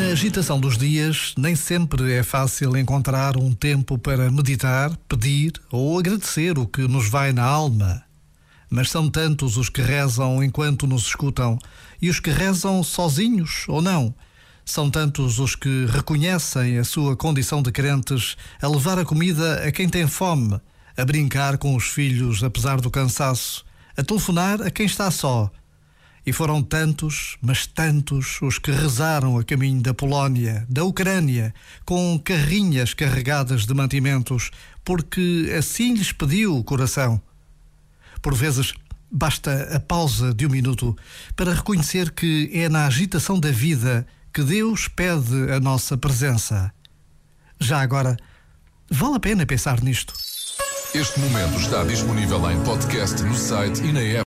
Na agitação dos dias, nem sempre é fácil encontrar um tempo para meditar, pedir ou agradecer o que nos vai na alma. Mas são tantos os que rezam enquanto nos escutam e os que rezam sozinhos ou não. São tantos os que reconhecem a sua condição de crentes a levar a comida a quem tem fome, a brincar com os filhos apesar do cansaço, a telefonar a quem está só e foram tantos, mas tantos, os que rezaram a caminho da Polónia, da Ucrânia, com carrinhas carregadas de mantimentos, porque assim lhes pediu o coração. Por vezes, basta a pausa de um minuto para reconhecer que é na agitação da vida que Deus pede a nossa presença. Já agora, vale a pena pensar nisto. Este momento está disponível em podcast no site e na app.